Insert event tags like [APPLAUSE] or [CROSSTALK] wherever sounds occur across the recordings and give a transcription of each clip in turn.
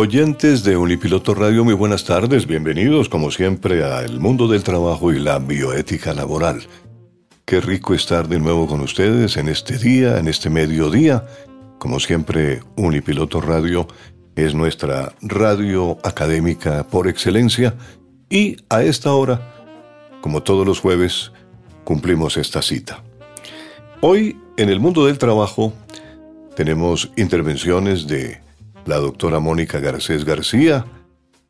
Oyentes de Unipiloto Radio, muy buenas tardes, bienvenidos como siempre a El Mundo del Trabajo y la Bioética Laboral. Qué rico estar de nuevo con ustedes en este día, en este mediodía. Como siempre, Unipiloto Radio es nuestra radio académica por excelencia y a esta hora, como todos los jueves, cumplimos esta cita. Hoy, en el mundo del trabajo, tenemos intervenciones de la doctora Mónica Garcés García,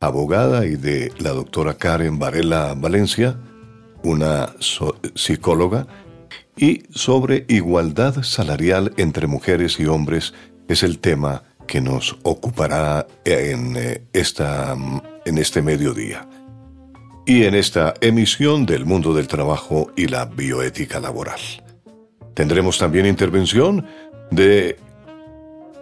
abogada, y de la doctora Karen Varela Valencia, una psicóloga, y sobre igualdad salarial entre mujeres y hombres es el tema que nos ocupará en, eh, esta, en este mediodía. Y en esta emisión del mundo del trabajo y la bioética laboral. Tendremos también intervención de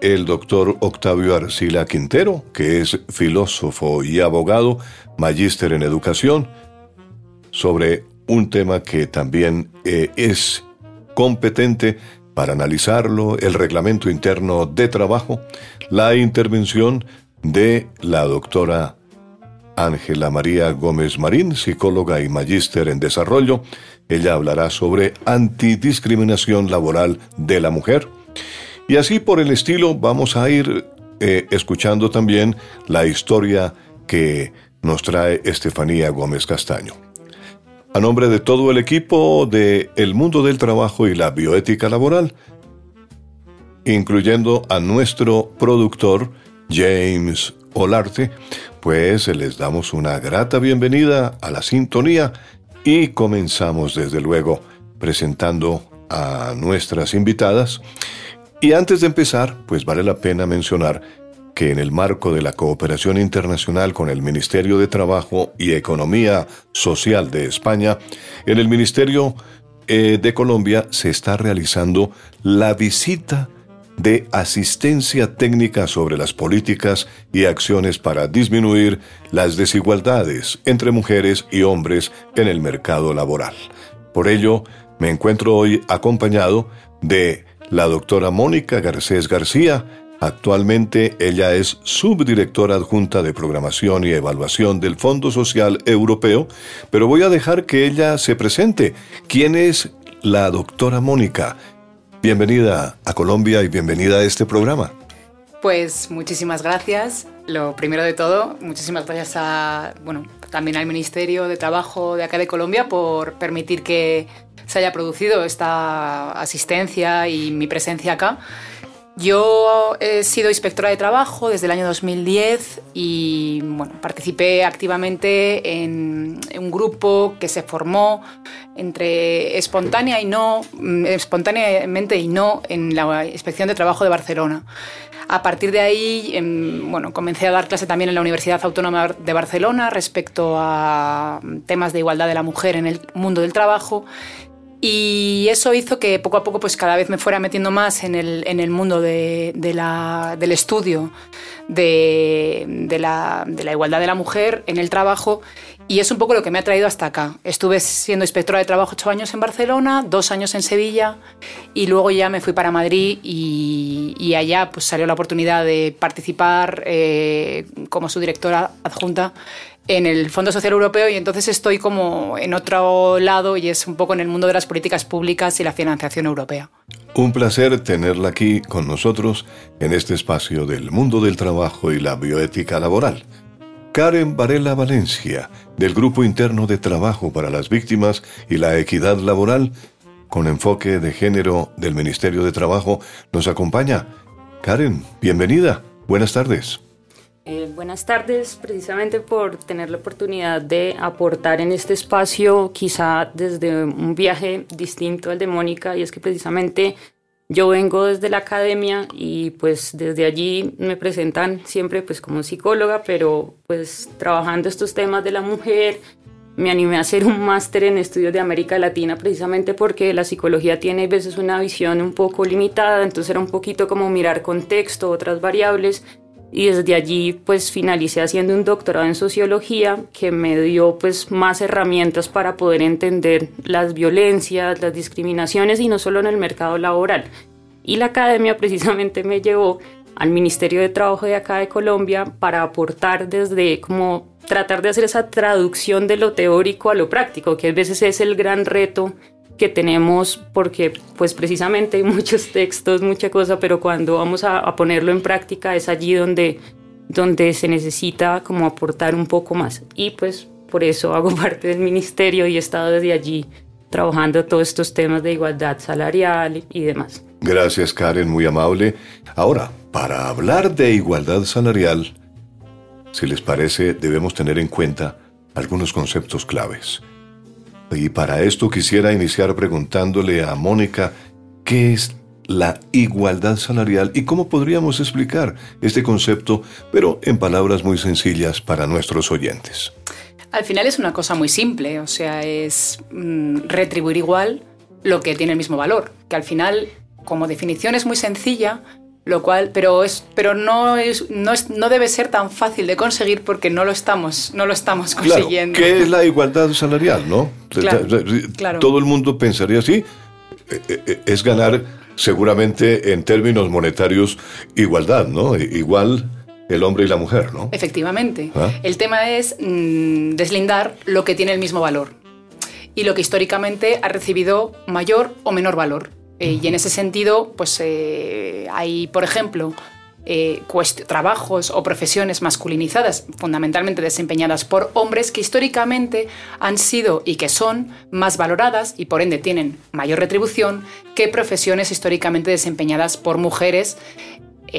el doctor Octavio Arcila Quintero, que es filósofo y abogado, magíster en educación, sobre un tema que también eh, es competente para analizarlo, el reglamento interno de trabajo, la intervención de la doctora Ángela María Gómez Marín, psicóloga y magíster en desarrollo. Ella hablará sobre antidiscriminación laboral de la mujer y así por el estilo vamos a ir eh, escuchando también la historia que nos trae Estefanía Gómez Castaño. A nombre de todo el equipo de El Mundo del Trabajo y la Bioética Laboral, incluyendo a nuestro productor James Olarte, pues les damos una grata bienvenida a la sintonía y comenzamos desde luego presentando a nuestras invitadas y antes de empezar, pues vale la pena mencionar que en el marco de la cooperación internacional con el Ministerio de Trabajo y Economía Social de España, en el Ministerio eh, de Colombia se está realizando la visita de asistencia técnica sobre las políticas y acciones para disminuir las desigualdades entre mujeres y hombres en el mercado laboral. Por ello, me encuentro hoy acompañado de la doctora Mónica Garcés García. Actualmente ella es subdirectora adjunta de programación y evaluación del Fondo Social Europeo, pero voy a dejar que ella se presente. ¿Quién es la doctora Mónica? Bienvenida a Colombia y bienvenida a este programa. Pues muchísimas gracias. Lo primero de todo, muchísimas gracias a, bueno, también al Ministerio de Trabajo de acá de Colombia por permitir que se haya producido esta asistencia y mi presencia acá. Yo he sido inspectora de trabajo desde el año 2010 y bueno, participé activamente en un grupo que se formó entre espontánea y no, espontáneamente y no en la Inspección de Trabajo de Barcelona. A partir de ahí, em, bueno, comencé a dar clase también en la Universidad Autónoma de Barcelona respecto a temas de igualdad de la mujer en el mundo del trabajo. Y eso hizo que poco a poco pues cada vez me fuera metiendo más en el, en el mundo del estudio de, de, la, de, la, igualdad de la mujer en el trabajo y es un poco lo que me ha traído hasta acá. Estuve siendo inspectora de trabajo ocho años en Barcelona, dos años en Sevilla y luego ya me fui para Madrid y, allá pues salió la oportunidad de participar eh, como su directora adjunta en el Fondo Social Europeo y entonces estoy como en otro lado y es un poco en el mundo de las políticas públicas y la financiación europea. Un placer tenerla aquí con nosotros en este espacio del mundo del trabajo y la bioética laboral. Karen Varela Valencia, del Grupo Interno de Trabajo para las Víctimas y la Equidad Laboral, con enfoque de género del Ministerio de Trabajo, nos acompaña. Karen, bienvenida. Buenas tardes. Eh, buenas tardes, precisamente por tener la oportunidad de aportar en este espacio, quizá desde un viaje distinto al de Mónica, y es que precisamente yo vengo desde la academia y pues desde allí me presentan siempre pues como psicóloga, pero pues trabajando estos temas de la mujer, me animé a hacer un máster en estudios de América Latina precisamente porque la psicología tiene a veces una visión un poco limitada, entonces era un poquito como mirar contexto, otras variables y desde allí pues finalicé haciendo un doctorado en sociología que me dio pues más herramientas para poder entender las violencias, las discriminaciones y no solo en el mercado laboral. Y la academia [LAUGHS] precisamente me llevó al Ministerio de Trabajo de acá de Colombia para aportar desde como tratar de hacer esa traducción de lo teórico a lo práctico, que a veces es el gran reto que tenemos porque pues precisamente hay muchos [LAUGHS] textos, mucha cosa, pero cuando vamos a, ponerlo en práctica es allí donde, donde se necesita como aportar un poco más. Y pues por eso hago [LAUGHS] parte del ministerio y he estado desde allí trabajando todos estos temas de igualdad salarial y demás. Gracias Karen, muy amable. Ahora, para hablar de igualdad salarial, si les parece, debemos tener en cuenta algunos conceptos claves. Y para esto quisiera iniciar preguntándole a Mónica qué es la igualdad salarial y cómo podríamos explicar este concepto, pero en palabras muy sencillas para nuestros oyentes. Al final es una cosa muy simple, o sea, es mm, retribuir igual lo que tiene el mismo valor, que al final, como definición es muy sencilla, lo cual, pero es, pero no es, no es, no debe ser tan fácil de conseguir porque no lo estamos, no lo estamos consiguiendo. ¿Qué es la igualdad salarial, no? Todo el mundo pensaría así. Eh, eh, eh, es ganar seguramente en términos monetarios igualdad, ¿no? Igual el hombre y la mujer, ¿no? Efectivamente. ¿Ah? El tema es mm, deslindar lo que tiene el mismo valor y lo que históricamente ha recibido mayor o menor valor. Eh, y en ese sentido, pues eh, hay, por ejemplo, eh, trabajos o profesiones masculinizadas, fundamentalmente desempeñadas por hombres, que históricamente han sido y que son más valoradas y por ende tienen mayor retribución que profesiones históricamente desempeñadas por mujeres.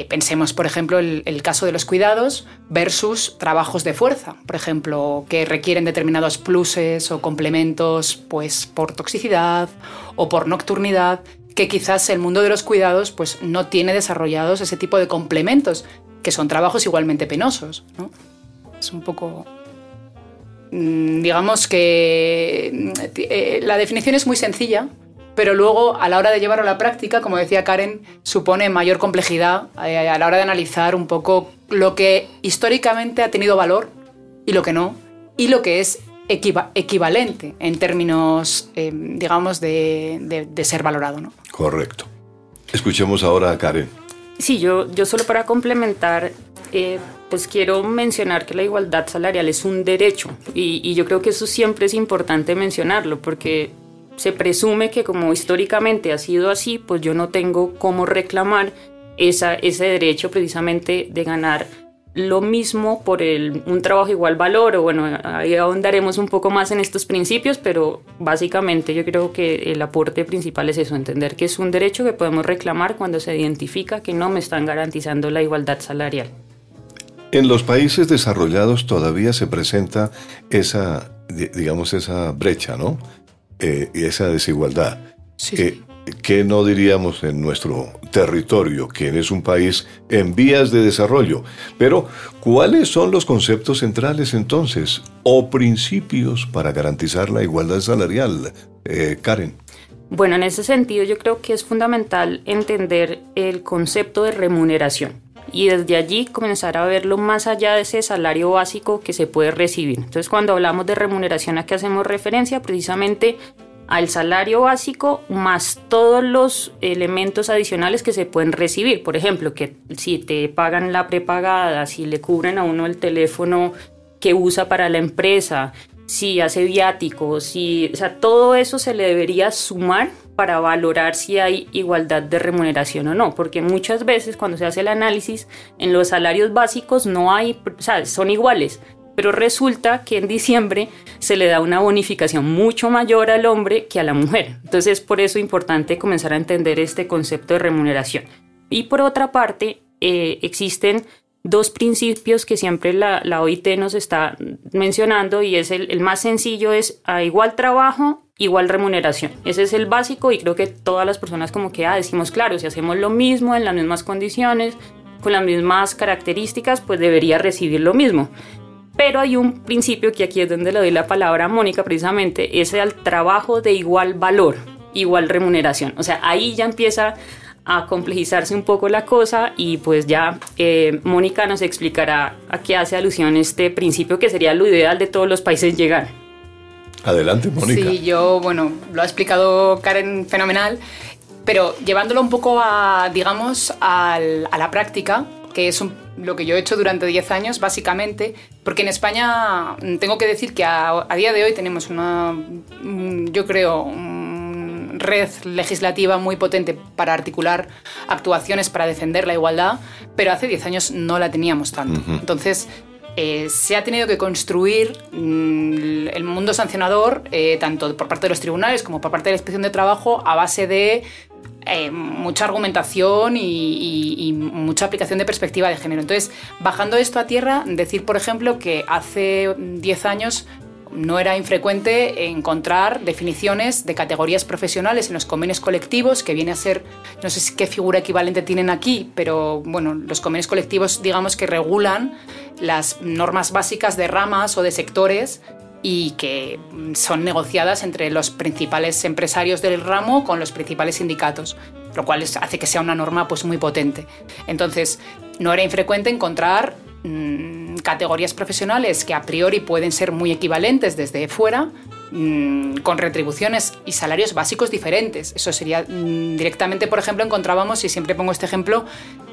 pensemos, por ejemplo, el, el, caso de los cuidados versus trabajos de fuerza, por ejemplo, que requieren determinados pluses o complementos pues, por toxicidad o por nocturnidad que quizás el mundo de los cuidados pues, no tiene desarrollados ese tipo de complementos, que son trabajos igualmente penosos. Es un poco... Mm, digamos que eh, la definición es muy sencilla, pero luego a la hora de llevarlo a la práctica, como decía Karen, supone mayor complejidad eh, a la hora de analizar un poco lo que históricamente ha tenido valor y lo que no, y lo que es equivalente en términos, eh, digamos, de, ser valorado. ¿no? Correcto. Escuchemos ahora a Karen. Sí, yo, yo solo para complementar, eh, pues quiero mencionar que la igualdad salarial es un derecho y, y yo creo que eso siempre es importante mencionarlo porque se presume que como históricamente ha sido así, pues yo no tengo cómo reclamar esa, ese derecho precisamente de ganar lo mismo por el, un trabajo igual valor, o bueno, ahí ahondaremos un poco más en estos principios, pero básicamente yo creo que el aporte principal es eso, entender que es un derecho que podemos reclamar cuando se identifica que no me están garantizando la igualdad salarial. En los países desarrollados todavía se presenta esa, digamos, esa brecha, ¿no? Eh, y esa desigualdad. Sí. Eh, ¿Qué no diríamos en nuestro territorio, que es un país en vías de desarrollo? Pero, ¿cuáles son los conceptos centrales entonces o principios para garantizar la igualdad salarial? Eh, Karen. Bueno, en ese sentido yo creo que es fundamental entender el concepto de remuneración y desde allí comenzar a verlo más allá de ese salario básico que se puede recibir. Entonces cuando hablamos de remuneración a qué hacemos referencia precisamente al salario básico más todos los elementos adicionales que se pueden recibir. Por ejemplo, que si te pagan la prepagada, si le cubren a uno el teléfono que usa para la empresa, si hace viáticos, si, o sea, todo eso se le debería sumar para valorar si hay igualdad de remuneración o no, porque muchas veces cuando se hace el análisis en los salarios básicos no hay, o sea, son iguales, pero resulta que en diciembre se le da una bonificación mucho mayor al hombre que a la mujer. Entonces, por eso es importante comenzar a entender este concepto de remuneración. Y por otra parte, eh, existen dos principios que siempre la, OIT nos está mencionando y es el, el más sencillo es a igual trabajo igual remuneración. Ese es el básico y creo que todas las personas como que ah, decimos, claro, si hacemos lo mismo en las mismas condiciones, con las mismas características, pues debería recibir lo mismo. Pero hay un principio que aquí es donde le doy la palabra a Mónica precisamente, es el trabajo de igual valor, igual remuneración. O sea, ahí ya empieza a complejizarse un poco la cosa y pues ya eh, Mónica nos explicará a qué hace alusión este principio que sería lo ideal de todos los países llegar. Adelante, Mónica. Sí, yo, bueno, lo ha explicado Karen fenomenal, pero llevándolo un poco a, digamos, a la práctica, que es lo que yo he hecho durante 10 años, básicamente, porque en España mm, tengo que decir que a, día de hoy tenemos una, mm, yo creo, red legislativa muy potente para articular actuaciones para defender la igualdad, pero hace 10 años no la teníamos tanto. Entonces, eh, se ha tenido que construir mm, el mundo sancionador, eh, tanto por parte de los tribunales como por parte de la inspección de trabajo, a base de eh, mucha argumentación y, mucha aplicación de perspectiva de género. Entonces, bajando esto a tierra, decir, por ejemplo, que hace 10 años no era infrecuente encontrar definiciones de categorías profesionales en los convenios colectivos, que viene a ser, no sé qué figura equivalente tienen aquí, pero bueno, los convenios colectivos digamos que regulan las normas básicas de ramas o de sectores y que son negociadas entre los principales empresarios del ramo con los principales sindicatos, lo cual hace que sea una norma pues muy potente. Entonces, no era infrecuente encontrar mm, categorías profesionales que a priori pueden ser muy equivalentes desde fuera, mm, con retribuciones y salarios básicos diferentes. Eso sería mm, directamente, por ejemplo, encontrábamos, y siempre pongo este ejemplo,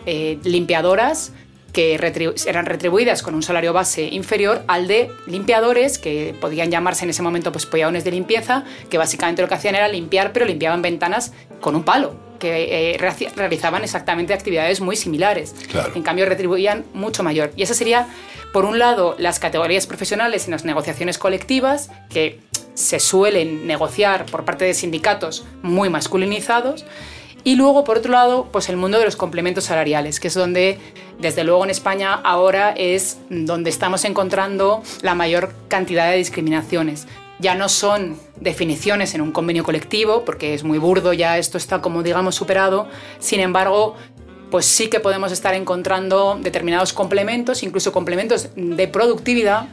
eh, limpiadoras que eran retribuidas con un salario base inferior al de limpiadores, que podían llamarse en ese momento pues peones de limpieza, que básicamente lo que hacían era limpiar, pero limpiaban ventanas con un palo, que eh, realizaban exactamente actividades muy similares. En cambio, retribuían mucho mayor. Y esa sería, por un lado, las categorías profesionales en las negociaciones colectivas, que se suelen negociar por parte de sindicatos muy masculinizados, y luego, por otro lado, pues el mundo de los complementos salariales, que es donde, desde luego en España, ahora es donde estamos encontrando la mayor cantidad de discriminaciones. Ya no son definiciones en un convenio colectivo, porque es muy burdo, ya esto está como digamos superado. Sin embargo, pues sí que podemos estar encontrando determinados complementos, incluso complementos de productividad,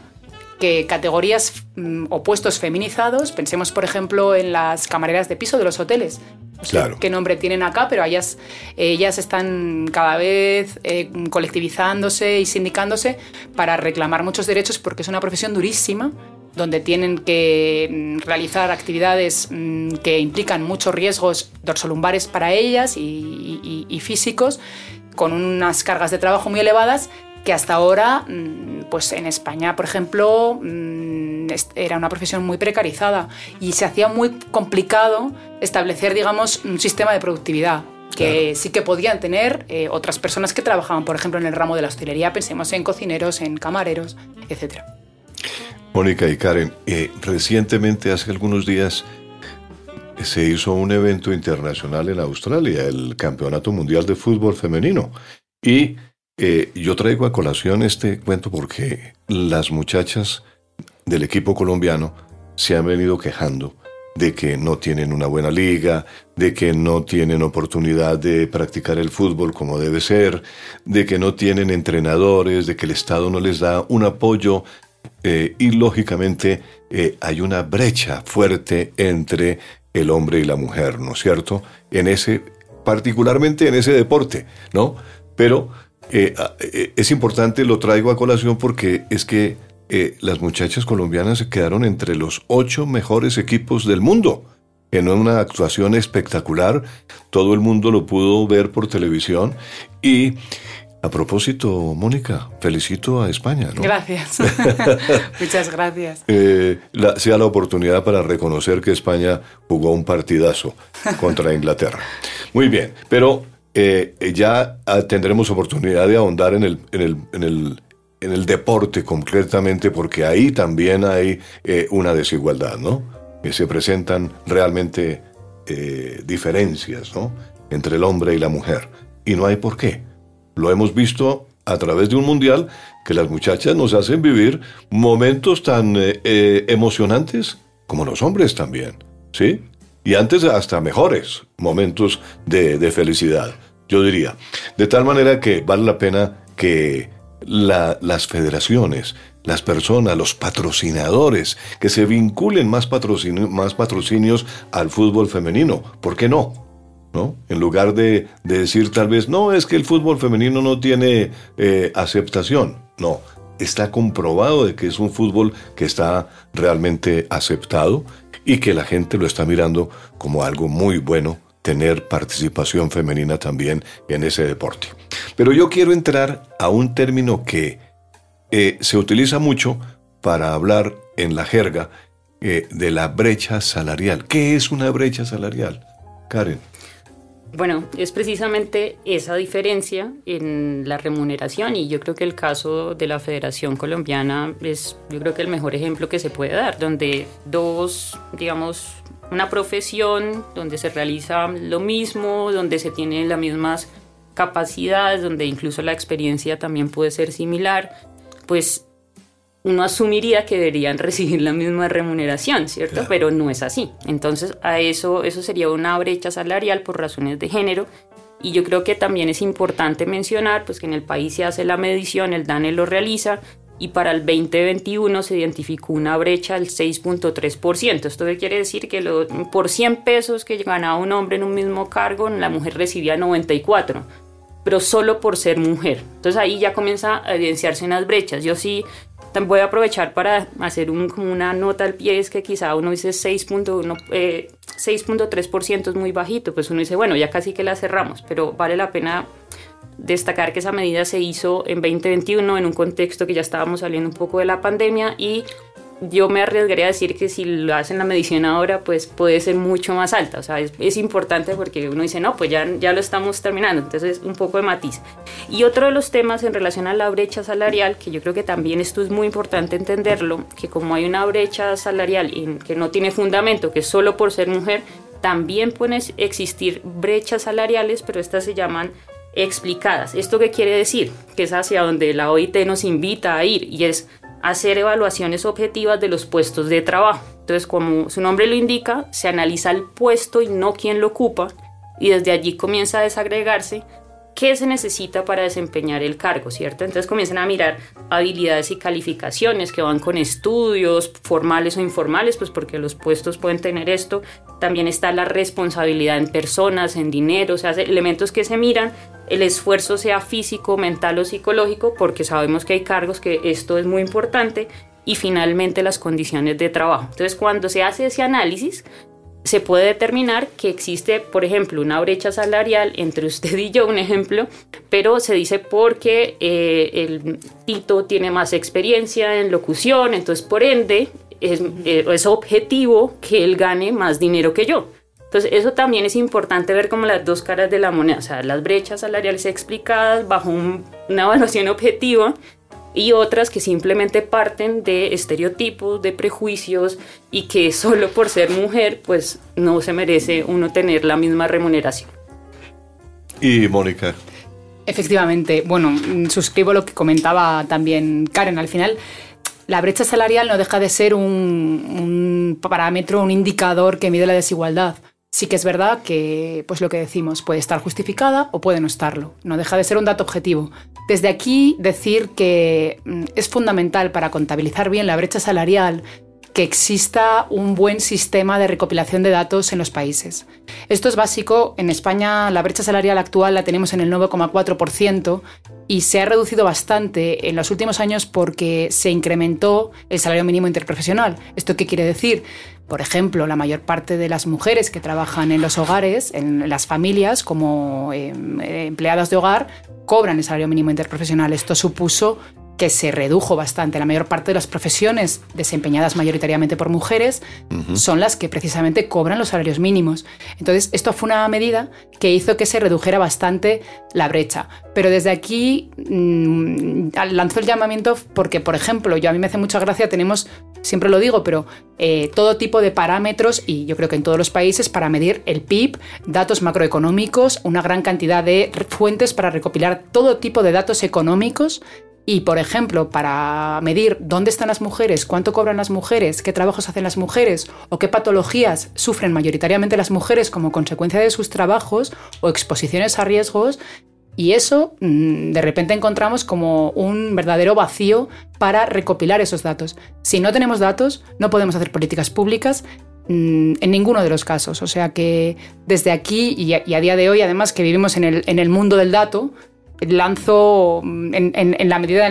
que categorías mm, o feminizados, pensemos por ejemplo en las camareras de piso de los hoteles, qué nombre tienen acá, pero ellas, ellas están cada vez eh, colectivizándose y sindicándose para reclamar muchos derechos porque es una profesión durísima donde tienen que mm, realizar actividades mm, que implican muchos riesgos dorsolumbares para ellas y físicos, con unas cargas de trabajo muy elevadas que hasta ahora, mm, pues en España, por ejemplo, era una profesión muy precarizada y se hacía muy complicado establecer, digamos, un sistema de productividad que sí que podían tener eh, otras personas que trabajaban, por ejemplo, en el ramo de la hostelería, pensemos en cocineros, en camareros, etc. Mónica y Karen, eh, recientemente, hace algunos días, se hizo un evento internacional en Australia, el Campeonato Mundial de Fútbol Femenino, y eh, yo traigo a colación este cuento porque las muchachas del equipo colombiano se han venido quejando de que no tienen una buena liga, de que no tienen oportunidad de practicar el fútbol como debe ser, de que no tienen entrenadores, de que el Estado no les da un apoyo eh, y lógicamente eh, hay una brecha fuerte entre el hombre y la mujer, ¿no es cierto? En ese, particularmente en ese deporte, ¿no? Pero eh, es importante, lo traigo a colación porque es que eh, las muchachas colombianas se quedaron entre los ocho mejores equipos del mundo. En una actuación espectacular, todo el mundo lo pudo ver por televisión y a propósito, Mónica, felicito a España. ¿no? Gracias. [LAUGHS] Muchas gracias. Eh, sea la oportunidad para reconocer que España jugó un partidazo contra Inglaterra. Muy bien, pero eh, ya tendremos oportunidad de ahondar en el, en el, en el, en el deporte concretamente, porque ahí también hay eh, una desigualdad, ¿no? Que se presentan realmente diferencias, ¿no? Entre el hombre y la mujer. Y no hay por qué lo hemos visto a través de un mundial que las muchachas nos hacen vivir momentos tan eh, eh, emocionantes como los hombres también, ¿sí? Y antes hasta mejores momentos de, felicidad, yo diría. De tal manera que vale la pena que las federaciones, las personas, los patrocinadores, que se vinculen más, más patrocinios al fútbol femenino. ¿Por qué no? ¿no? En lugar de, decir tal vez, no, es que el fútbol femenino no tiene eh, aceptación. No, está comprobado de que es un fútbol que está realmente aceptado y que la gente lo está mirando como algo muy bueno tener participación femenina también en ese deporte. Pero yo quiero entrar a un término que eh, se utiliza mucho para hablar en la jerga eh, de la brecha salarial. ¿Qué es una brecha salarial? Karen. Bueno, es precisamente esa diferencia en la remuneración y yo creo que el caso de la Federación Colombiana es yo creo que el mejor ejemplo que se puede dar, donde dos, digamos, una profesión donde se realiza lo mismo, donde se tienen las mismas capacidades, donde incluso la experiencia también puede ser similar, pues uno asumiría que deberían [LAUGHS] recibir la misma remuneración, ¿cierto? Pero no es así. Entonces, a eso, eso sería una brecha salarial por razones de género. Y yo creo que también es importante mencionar pues, que en el país se hace la medición, el DANE lo realiza, y para el 2021 se identificó una brecha del 6.3%. ¿Esto quiere decir? Que lo, por 100 pesos que ganaba un hombre en un mismo cargo, la mujer recibía 94 pero solo por ser mujer. Entonces ahí ya comienza a evidenciarse unas brechas. Yo sí voy a aprovechar para hacer como una nota al pie, es que quizá uno dice 6.1, 6.3% eh, es muy bajito, pues uno dice, bueno, ya casi que la cerramos, pero vale la pena destacar que esa medida se hizo en 2021 en un contexto que ya estábamos saliendo un poco de la pandemia y yo me arriesgaría a decir que si lo hacen la medición ahora, pues puede ser mucho más alta. O sea, es, importante porque uno dice, no, pues ya, ya lo estamos terminando. Entonces, un poco de matiz. Y otro de los temas en relación a la brecha salarial, que yo creo que también esto es muy importante entenderlo, que como hay una brecha salarial que no tiene fundamento, que solo por ser mujer, también pueden existir brechas salariales, pero estas se llaman explicadas. ¿Esto qué quiere decir? Que es hacia donde la OIT nos invita a ir y es hacer evaluaciones objetivas de los puestos de trabajo. Entonces, como su nombre lo indica, se analiza el puesto y no quién lo ocupa, y desde allí comienza a desagregarse qué se necesita para desempeñar el cargo, ¿cierto? Entonces comienzan a mirar habilidades y calificaciones que van con estudios formales o informales, pues porque los puestos pueden tener esto. También está la responsabilidad en personas, en dinero, o sea, elementos que se miran, el esfuerzo sea físico, mental o psicológico, porque sabemos que hay cargos que esto es muy importante, y finalmente las condiciones de trabajo. Entonces, cuando se hace ese análisis, se puede determinar que existe, por ejemplo, una brecha salarial entre [LAUGHS] usted y yo, un ejemplo, pero se dice porque eh, el Tito tiene más experiencia en locución, entonces por ende eh, es, objetivo que él gane más dinero que yo. Entonces eso también es importante ver como las dos caras de la moneda, o sea, las brechas salariales explicadas bajo una evaluación objetiva y otras que simplemente parten de estereotipos, de prejuicios y que [LAUGHS] solo por ser mujer pues no se merece uno tener la misma remuneración. Y Mónica. Efectivamente, bueno, suscribo lo que comentaba también Karen. Al final, la brecha salarial no deja de ser un, un parámetro, un indicador que mide la desigualdad sí que es verdad que, pues lo que decimos, puede estar justificada o puede no estarlo. No deja de ser un dato objetivo. Desde aquí decir que mm, es fundamental para contabilizar bien la brecha salarial que exista un buen sistema de recopilación de datos en los países. Esto es básico. En España la brecha salarial actual la tenemos en el 9,4% y se ha reducido bastante en los últimos años porque se incrementó el salario mínimo interprofesional. ¿Esto qué quiere decir? Por ejemplo, la mayor parte de las mujeres que trabajan en los hogares, en las familias, como em, empleadas de hogar, cobran el salario mínimo interprofesional. Esto supuso que se redujo bastante. La mayor parte de las profesiones desempeñadas mayoritariamente por mujeres son las que precisamente cobran los salarios mínimos. Entonces, esto fue una medida que hizo que se redujera bastante la brecha. Pero desde aquí mm, lanzó el llamamiento porque, por ejemplo, yo a mí me hace mucha gracia, tenemos, siempre lo digo, pero eh, todo tipo de parámetros, y yo creo que en todos los países, para medir el PIB, datos macroeconómicos, una gran cantidad de fuentes para recopilar todo tipo de datos económicos y, por ejemplo, para medir dónde están las mujeres, cuánto cobran las mujeres, qué trabajos hacen las mujeres o qué patologías sufren mayoritariamente las mujeres como consecuencia de sus trabajos o exposiciones a riesgos, y eso mm, de repente encontramos como un verdadero vacío para recopilar esos datos. Si no tenemos datos, no podemos hacer políticas públicas mm, en ninguno de los casos. O sea que desde aquí y a, día de hoy, además que vivimos en el, en el mundo del dato, lanzo mm, en, la medida,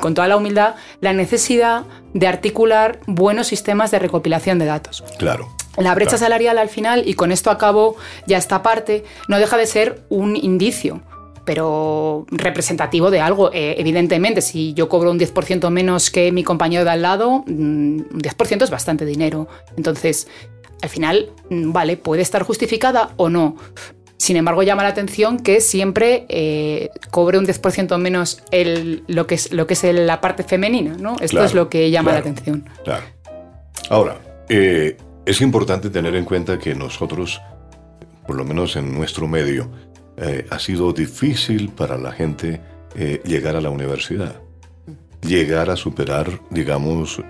con toda la humildad, la necesidad de articular buenos sistemas de recopilación de datos. Claro. La brecha salarial al final, y con esto acabo ya esta parte, no deja de ser un indicio pero representativo de algo. Eh, evidentemente, si yo cobro un 10% menos que mi compañero de al lado, mm, un 10% es bastante dinero. Entonces, al final, mm, vale, puede estar justificada o no, sin embargo, llama la atención que siempre eh, cobre un 10% menos el, lo, que es, lo que es la parte femenina, ¿no? Esto es lo que llama la atención. Claro. Ahora, eh, es importante tener en cuenta que nosotros, por lo menos en nuestro medio, eh, ha sido difícil para la gente llegar a la universidad, llegar a superar, digamos,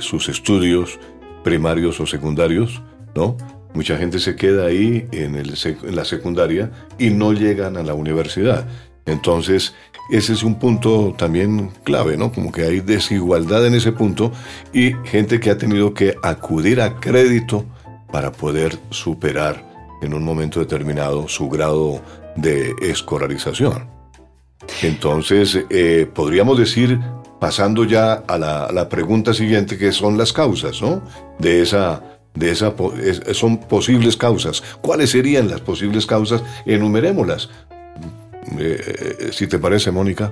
sus estudios primarios o secundarios, ¿no? Mucha gente se queda ahí en, la secundaria y no llegan a la universidad. Entonces, ese es un punto también clave, ¿no? Como que hay desigualdad en ese punto y gente que ha tenido que acudir a crédito para poder superar en un momento determinado su grado de escolarización. Entonces, eh, podríamos decir, pasando ya a la, a la, pregunta siguiente, que son las causas, ¿no? De esa de esa son posibles causas. ¿Cuáles serían las posibles causas? Enumerémoslas. Eh, eh, si te parece, Mónica.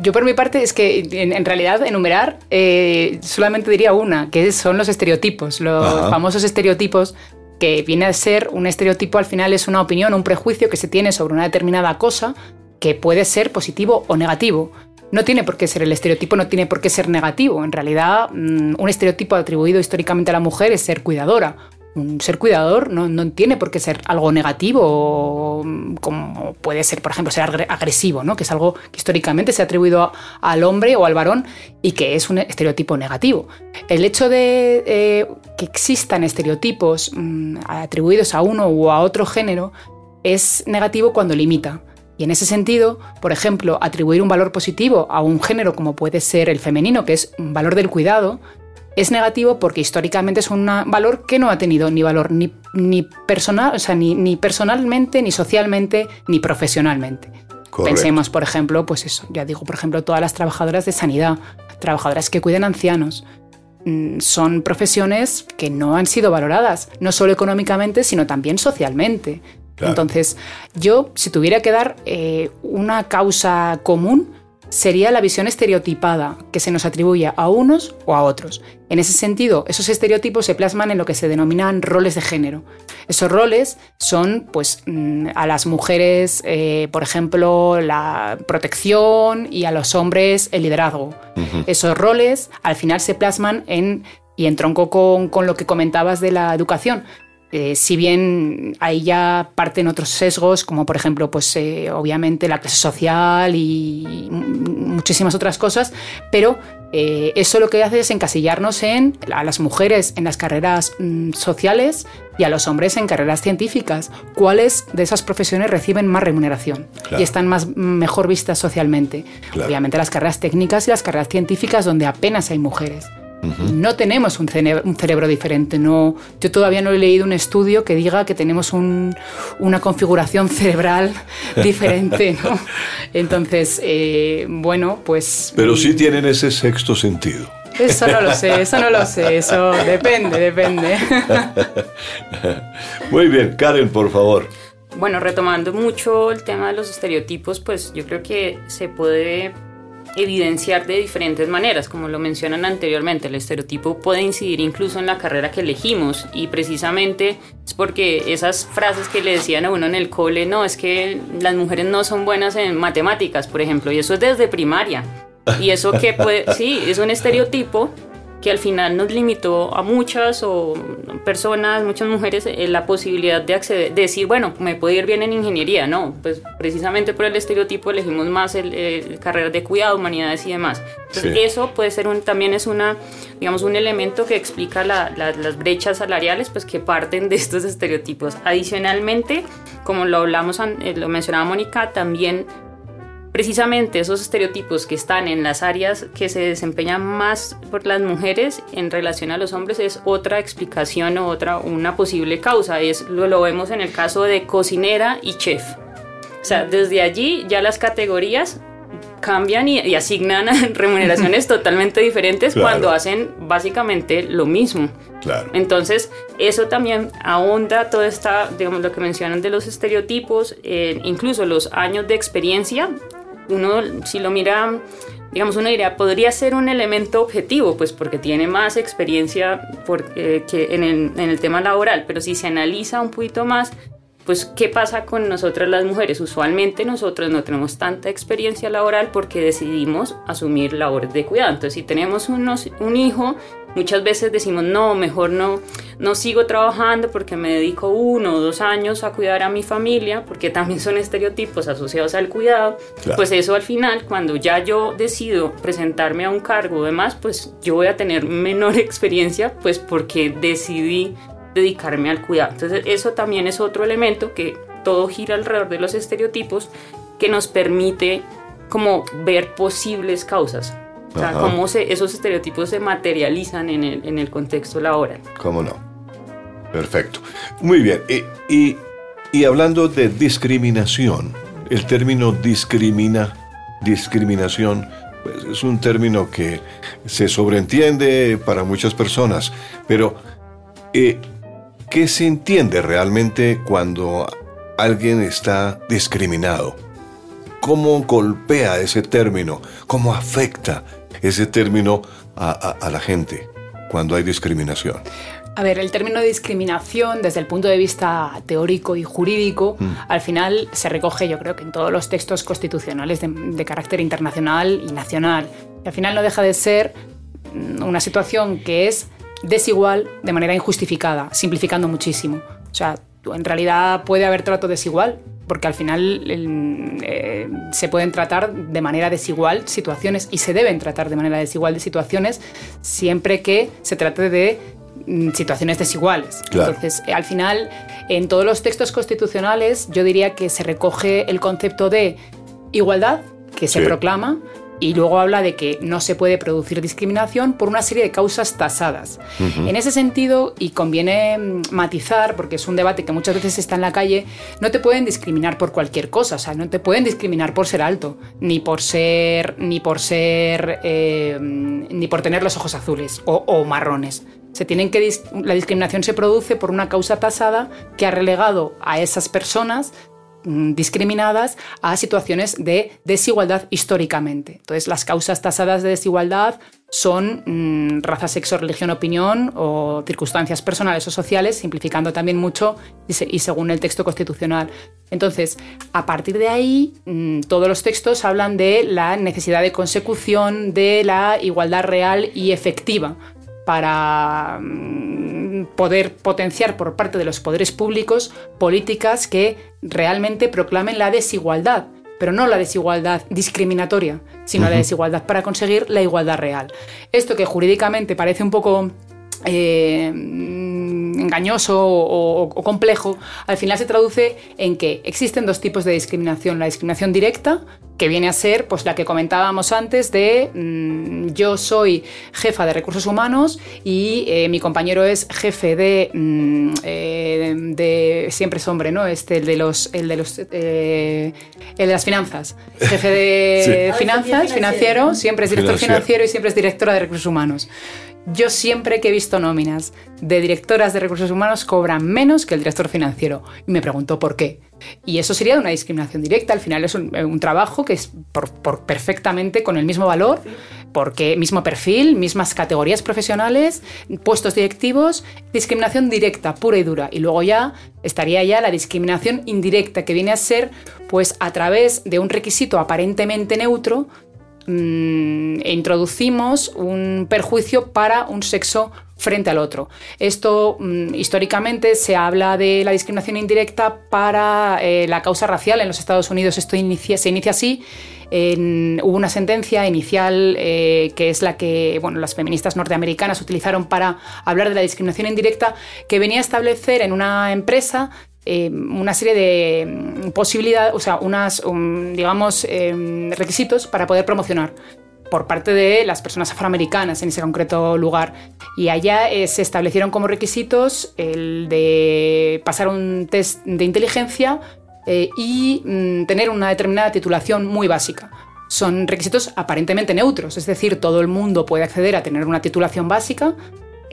Yo por mi parte es que en, realidad enumerar eh, solamente diría una, que son los estereotipos, los famosos estereotipos que viene a ser un estereotipo al final es una opinión, un prejuicio que se tiene sobre una determinada cosa que puede ser positivo o negativo no tiene por qué ser el estereotipo, no tiene por qué ser negativo. En realidad, mm, un estereotipo atribuido históricamente a la mujer es ser cuidadora. Un ser cuidador no, tiene por qué ser algo negativo, mm, como puede ser, por ejemplo, ser agresivo, ¿no? que es algo que históricamente se ha atribuido al hombre o al varón y que es un estereotipo negativo. El hecho de eh, que existan estereotipos mm, atribuidos a uno u a otro género es negativo cuando limita. Y en ese sentido, por ejemplo, atribuir un valor positivo a un género como puede ser el femenino, que es un valor del cuidado, es negativo porque históricamente es un valor que no ha tenido ni valor ni, personal, o sea, ni, personalmente, ni socialmente, ni profesionalmente. Pensemos, por ejemplo, pues eso, ya digo, por ejemplo, todas las trabajadoras de sanidad, trabajadoras que cuiden ancianos, mm, son profesiones que no han sido valoradas, no solo económicamente, sino también socialmente. Entonces, yo, si tuviera que dar eh, una causa común, sería la visión estereotipada que se nos atribuye a unos o a otros. En ese sentido, esos estereotipos se plasman en lo que se denominan roles de género. Esos roles son, pues, mm, a las mujeres, eh, por ejemplo, la protección y a los hombres el liderazgo. Esos roles al final se plasman en y en tronco con, con, lo que comentabas de la educación, eh, si bien ahí ya parten otros sesgos, como por ejemplo, pues eh, obviamente la clase social y muchísimas otras cosas, pero eh, eso lo que hace es encasillarnos en a las mujeres en las carreras mm, sociales y a los hombres en carreras científicas. ¿Cuáles de esas profesiones reciben más remuneración y están más mejor vistas socialmente? Obviamente las carreras técnicas y las carreras científicas donde apenas hay mujeres. No tenemos un cerebro, diferente. No, yo todavía no he leído un estudio que diga que tenemos una configuración [LAUGHS] cerebral diferente. Entonces, eh, bueno, pues... Pero sí tienen ese sexto sentido. Eso no lo sé, eso no lo sé, eso depende, depende. [LAUGHS] Muy bien, Karen, por favor. Bueno, retomando mucho el tema de los estereotipos, pues yo creo que se puede evidenciar de diferentes maneras, como lo mencionan anteriormente. El estereotipo puede incidir incluso en la carrera que elegimos y precisamente es porque esas frases que le decían a uno en el cole, no, es que las mujeres no son buenas en matemáticas, por ejemplo, y eso es desde primaria. Y eso que puede, sí, es un estereotipo que al final nos limitó a muchas o personas, muchas mujeres, eh, la posibilidad de acceder, de decir, bueno, me puede ir bien en ingeniería, no, pues precisamente por el estereotipo elegimos más el, carrera de cuidado, humanidades y demás. Entonces eso puede ser un, también es una, digamos, un elemento que explica las brechas salariales, pues que parten de estos estereotipos. Adicionalmente, como lo hablamos, eh, lo mencionaba Mónica, también precisamente esos estereotipos que están en las áreas que se desempeñan más por las mujeres en relación a los hombres es otra explicación o otra una posible causa es lo, lo vemos en el caso de cocinera y chef o sea desde allí ya las categorías cambian y, asignan [LAUGHS] remuneraciones [LAUGHS] totalmente diferentes cuando hacen básicamente lo mismo. Claro. Entonces, eso también ahonda todo esta, digamos, lo que mencionan de los estereotipos, eh, incluso los años de experiencia uno si lo mira, digamos, uno diría, podría ser un elemento objetivo, pues porque tiene más experiencia eh, que en el, tema laboral, pero si se analiza un poquito más, pues ¿qué pasa con nosotras las mujeres? Usualmente nosotros no tenemos tanta experiencia laboral porque decidimos asumir labores de cuidado. Entonces, si tenemos unos, un hijo Muchas veces decimos, no, mejor no, no sigo trabajando porque me dedico uno o dos años a cuidar a mi familia, porque también son estereotipos asociados al cuidado. Pues eso al final, cuando ya yo decido presentarme a un cargo o demás, pues yo voy a tener menor [LAUGHS] experiencia, pues porque decidí dedicarme al cuidado. Entonces eso también es otro elemento que todo gira alrededor de los estereotipos que nos permite como ver posibles causas. O sea, cómo esos estereotipos se materializan en el, en el contexto laboral. ¿Cómo no? Perfecto. Muy bien. Y, y, hablando de discriminación, el término discrimina, discriminación, pues es un término que se sobreentiende para muchas personas, pero eh, ¿qué se entiende realmente cuando alguien está discriminado? ¿Cómo golpea ese término? ¿Cómo afecta ese término a, la gente cuando hay discriminación? A ver, el término discriminación desde el punto de vista teórico y jurídico, mm. al final se recoge yo creo que en todos los textos constitucionales de, carácter internacional y nacional. al final no deja de ser una situación que es desigual de manera injustificada, simplificando muchísimo. O sea, en realidad puede haber trato desigual, porque al final eh, se pueden tratar de manera desigual situaciones y se deben tratar de manera desigual de situaciones siempre que se trate de mm, situaciones desiguales. Entonces, al final, en todos los textos constitucionales, yo diría que se recoge el concepto de igualdad, que se proclama, y luego habla de que no se puede producir discriminación por una serie de causas tasadas. En ese sentido, y conviene mm, matizar, porque es un debate que muchas veces está en la calle, no te pueden discriminar por cualquier cosa, o sea, no te pueden discriminar por ser alto, ni por ser, ni por ser, eh, ni por tener los ojos azules o, o marrones. Se tienen que la discriminación se produce por una causa tasada que ha relegado a esas personas discriminadas a situaciones de desigualdad históricamente. Entonces, las causas tasadas de desigualdad son mm, raza, sexo, religión, opinión o circunstancias personales o sociales, simplificando también mucho y, según el texto constitucional. Entonces, a partir de ahí, mm, todos los textos hablan de la necesidad de consecución de la igualdad real y efectiva para poder potenciar por parte de los poderes públicos políticas que realmente proclamen la desigualdad, pero no la desigualdad discriminatoria, sino la desigualdad para conseguir la igualdad real. Esto que jurídicamente parece un poco eh, engañoso o, complejo, al final se traduce en que existen dos tipos de discriminación. La discriminación directa, que viene a ser pues, la que comentábamos antes de mm, yo soy jefa de recursos humanos y eh, mi compañero es jefe de, mm, eh, de siempre es hombre, ¿no? Este, el de los, el de los, eh, el de las finanzas, jefe de [LAUGHS] finanzas, financiero, siempre es director financiero y siempre es directora de recursos humanos. Yo siempre que he visto nóminas de directoras de recursos humanos cobran menos que el director financiero. Y me pregunto por qué. Y eso sería una discriminación directa. Al final es un, eh, trabajo que es por, perfectamente con el mismo valor, porque mismo perfil, mismas categorías profesionales, puestos directivos, discriminación directa, pura y dura. Y luego ya estaría ya la discriminación indirecta, que viene a ser pues a través de un requisito aparentemente neutro Mm, introducimos un perjuicio para un sexo frente al otro. Esto mm, históricamente se habla de la discriminación indirecta para eh, la causa racial en los Estados Unidos. Esto se inicia así. hubo una sentencia inicial eh, que es la que bueno, las feministas norteamericanas utilizaron para hablar de la discriminación indirecta, que venía a establecer en una empresa eh, una serie de mm, posibilidades, o sea, unas, digamos, eh, requisitos para poder promocionar por parte de las personas afroamericanas en ese concreto lugar. Y allá eh, se establecieron como requisitos el de pasar un test de inteligencia y mm, tener una determinada titulación muy básica. Son requisitos aparentemente neutros, es decir, todo el mundo puede acceder a tener una titulación básica,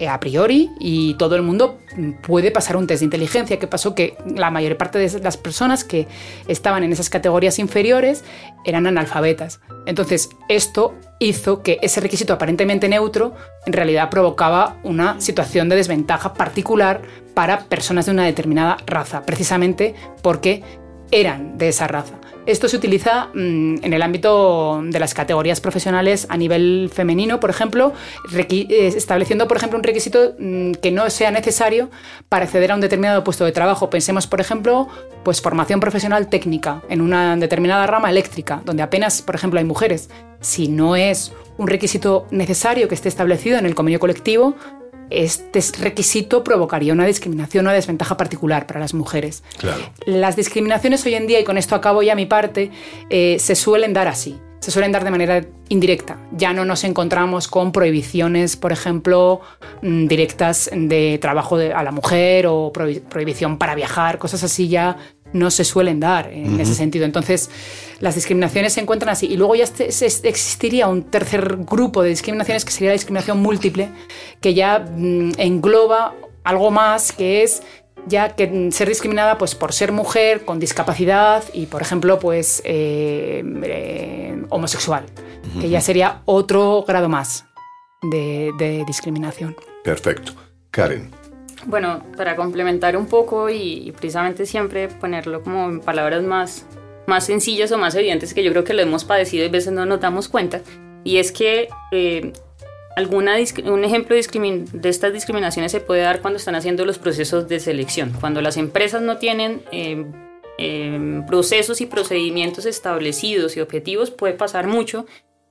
a priori y todo el mundo puede pasar un test de inteligencia. ¿Qué pasó? Que la mayor parte de las personas que estaban en esas categorías inferiores eran analfabetas. Entonces, esto hizo que ese requisito aparentemente neutro en realidad provocaba una situación de desventaja particular para personas de una determinada raza, precisamente porque eran de esa raza. Esto se utiliza mm, en el ámbito de las categorías profesionales a nivel femenino, por ejemplo, eh, estableciendo, por ejemplo, un requisito mm, que no sea necesario para acceder a un determinado puesto de trabajo. Pensemos, por ejemplo, pues formación profesional técnica en una determinada rama eléctrica, donde apenas, por ejemplo, hay mujeres. Si no es un requisito necesario que esté establecido en el convenio colectivo, este requisito provocaría una discriminación o una desventaja particular para las mujeres. Las discriminaciones hoy en día, y con esto acabo ya mi parte, eh, se suelen dar así, se suelen dar de manera indirecta. Ya no nos encontramos con prohibiciones, por ejemplo, mm, directas de trabajo a la mujer o prohibición para viajar, cosas así ya no se suelen dar en ese sentido. Entonces, las discriminaciones se encuentran así. Y luego ya existiría un tercer grupo de discriminaciones que sería la discriminación múltiple, que ya mm, engloba algo más, que es ya que ser discriminada pues, por ser mujer, con discapacidad y, por ejemplo, pues eh, eh, homosexual, que ya sería otro grado más de, de discriminación. Perfecto. Karen. Bueno, para complementar un poco y, precisamente siempre ponerlo como en palabras más, más sencillas o más evidentes que yo creo que lo hemos padecido y a veces no nos damos cuenta, y es que eh, alguna, un ejemplo de, estas discriminaciones se puede dar cuando están haciendo los procesos de selección, cuando las empresas no tienen... Eh, eh, procesos y procedimientos establecidos y objetivos puede pasar mucho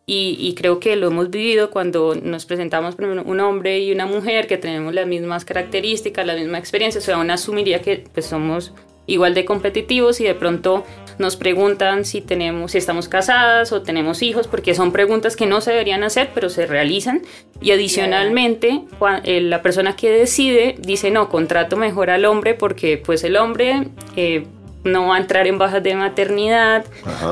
y, creo que lo hemos vivido cuando nos presentamos un hombre y una mujer que tenemos las mismas características, la misma experiencia, o sea, uno asumiría que pues, somos igual de competitivos y de pronto nos preguntan si tenemos si estamos casadas o tenemos hijos porque son preguntas que no se deberían hacer pero se realizan. Y adicionalmente eh, la persona que decide dice no contrato mejor al hombre porque pues el hombre eh, no va a entrar en bajas de maternidad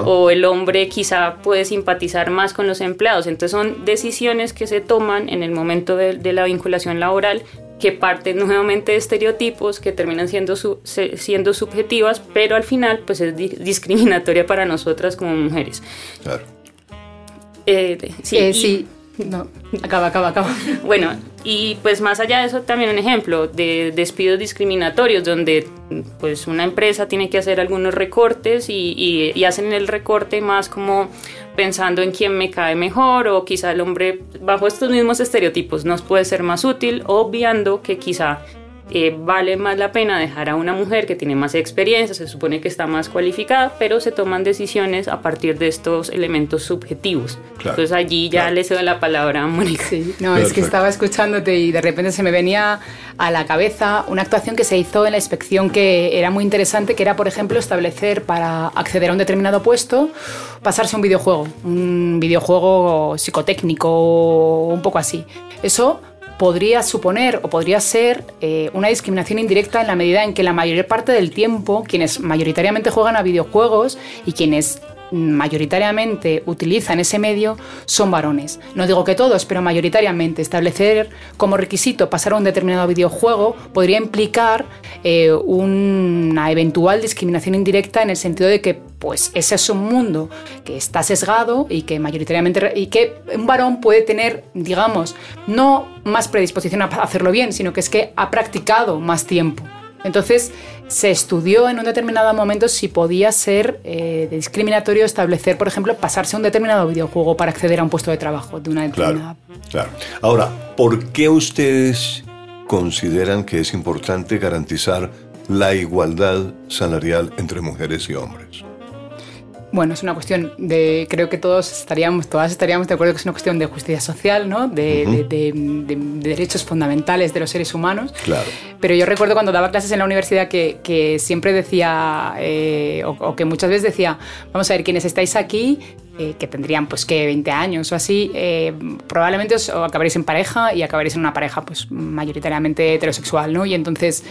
o el hombre quizá puede simpatizar más con los empleados. Entonces son decisiones que se toman en el momento de, la vinculación laboral que parten nuevamente de estereotipos que terminan siendo, siendo subjetivas, pero al final pues es discriminatoria para nosotras como mujeres. Claro. Eh, sí, eh, sí. No, acaba, acaba, acaba. Bueno, y pues más allá de eso también un ejemplo de despidos discriminatorios donde pues una empresa tiene que hacer algunos recortes y, y, hacen el recorte más como pensando en quién me cae mejor o quizá el hombre bajo estos mismos estereotipos nos puede ser más útil obviando que quizá eh, vale más la pena dejar a una mujer que tiene más experiencia, se supone que está más cualificada, pero se toman decisiones a partir de estos elementos subjetivos. Entonces allí ya le cedo la palabra a Mónica. Sí, no, es que estaba escuchándote y de repente se me venía a la cabeza una actuación que se hizo en la inspección que era muy interesante, que era, por ejemplo, establecer para acceder a un determinado puesto, pasarse a un videojuego, un videojuego psicotécnico, un poco así. Eso podría suponer o podría ser eh, una discriminación indirecta en la medida en que la mayor parte del tiempo quienes mayoritariamente juegan a videojuegos y quienes mayoritariamente utilizan ese medio son varones. No digo que todos, pero mayoritariamente. Establecer como requisito pasar a un determinado videojuego podría implicar eh, una eventual discriminación indirecta en el sentido de que pues ese es un mundo que está sesgado y que mayoritariamente y que un varón puede tener, digamos, no más predisposición a hacerlo bien, sino que es que ha practicado más tiempo. Entonces, se estudió en un determinado momento si podía ser eh, discriminatorio establecer, por ejemplo, pasarse un determinado videojuego para acceder a un puesto de trabajo de una determinada. Claro, claro. Ahora, ¿por qué ustedes consideran que es importante garantizar la igualdad salarial entre mujeres y hombres? Bueno, es una cuestión de, creo que todos estaríamos, todas estaríamos de acuerdo que es una cuestión de justicia social, ¿no? De, derechos fundamentales de los seres humanos. Claro. Pero yo recuerdo cuando daba clases en la universidad que, siempre decía, eh, o, que muchas veces decía, vamos a ver, quienes estáis aquí, eh, que tendrían pues que 20 años o así, eh, probablemente os acabaréis en pareja y acabaréis en una pareja pues mayoritariamente heterosexual, ¿no? Y entonces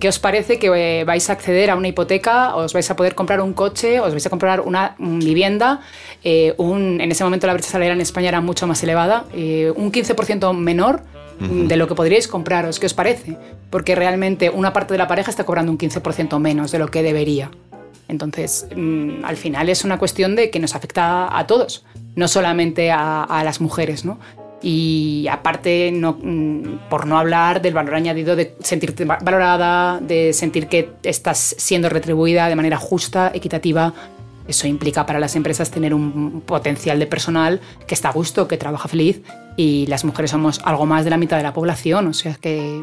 ¿Qué os parece que eh, vais a acceder a una hipoteca, os vais a poder comprar un coche, os vais a comprar una vivienda? Eh, en ese momento la brecha salarial en España era mucho más elevada, eh, un 15% menor de lo que podríais compraros. ¿Qué os parece? Porque realmente una parte de la pareja está cobrando un 15% menos de lo que debería. Entonces, mm, al final es una cuestión de que nos afecta a todos, no solamente a, a las mujeres, ¿no? Y aparte mm, por no hablar del valor añadido de sentirte valorada, de sentir que estás siendo retribuida de manera justa, equitativa. Eso implica para las empresas tener un potencial de personal que está a gusto, que trabaja feliz y las mujeres somos algo más de la mitad de la población, o sea que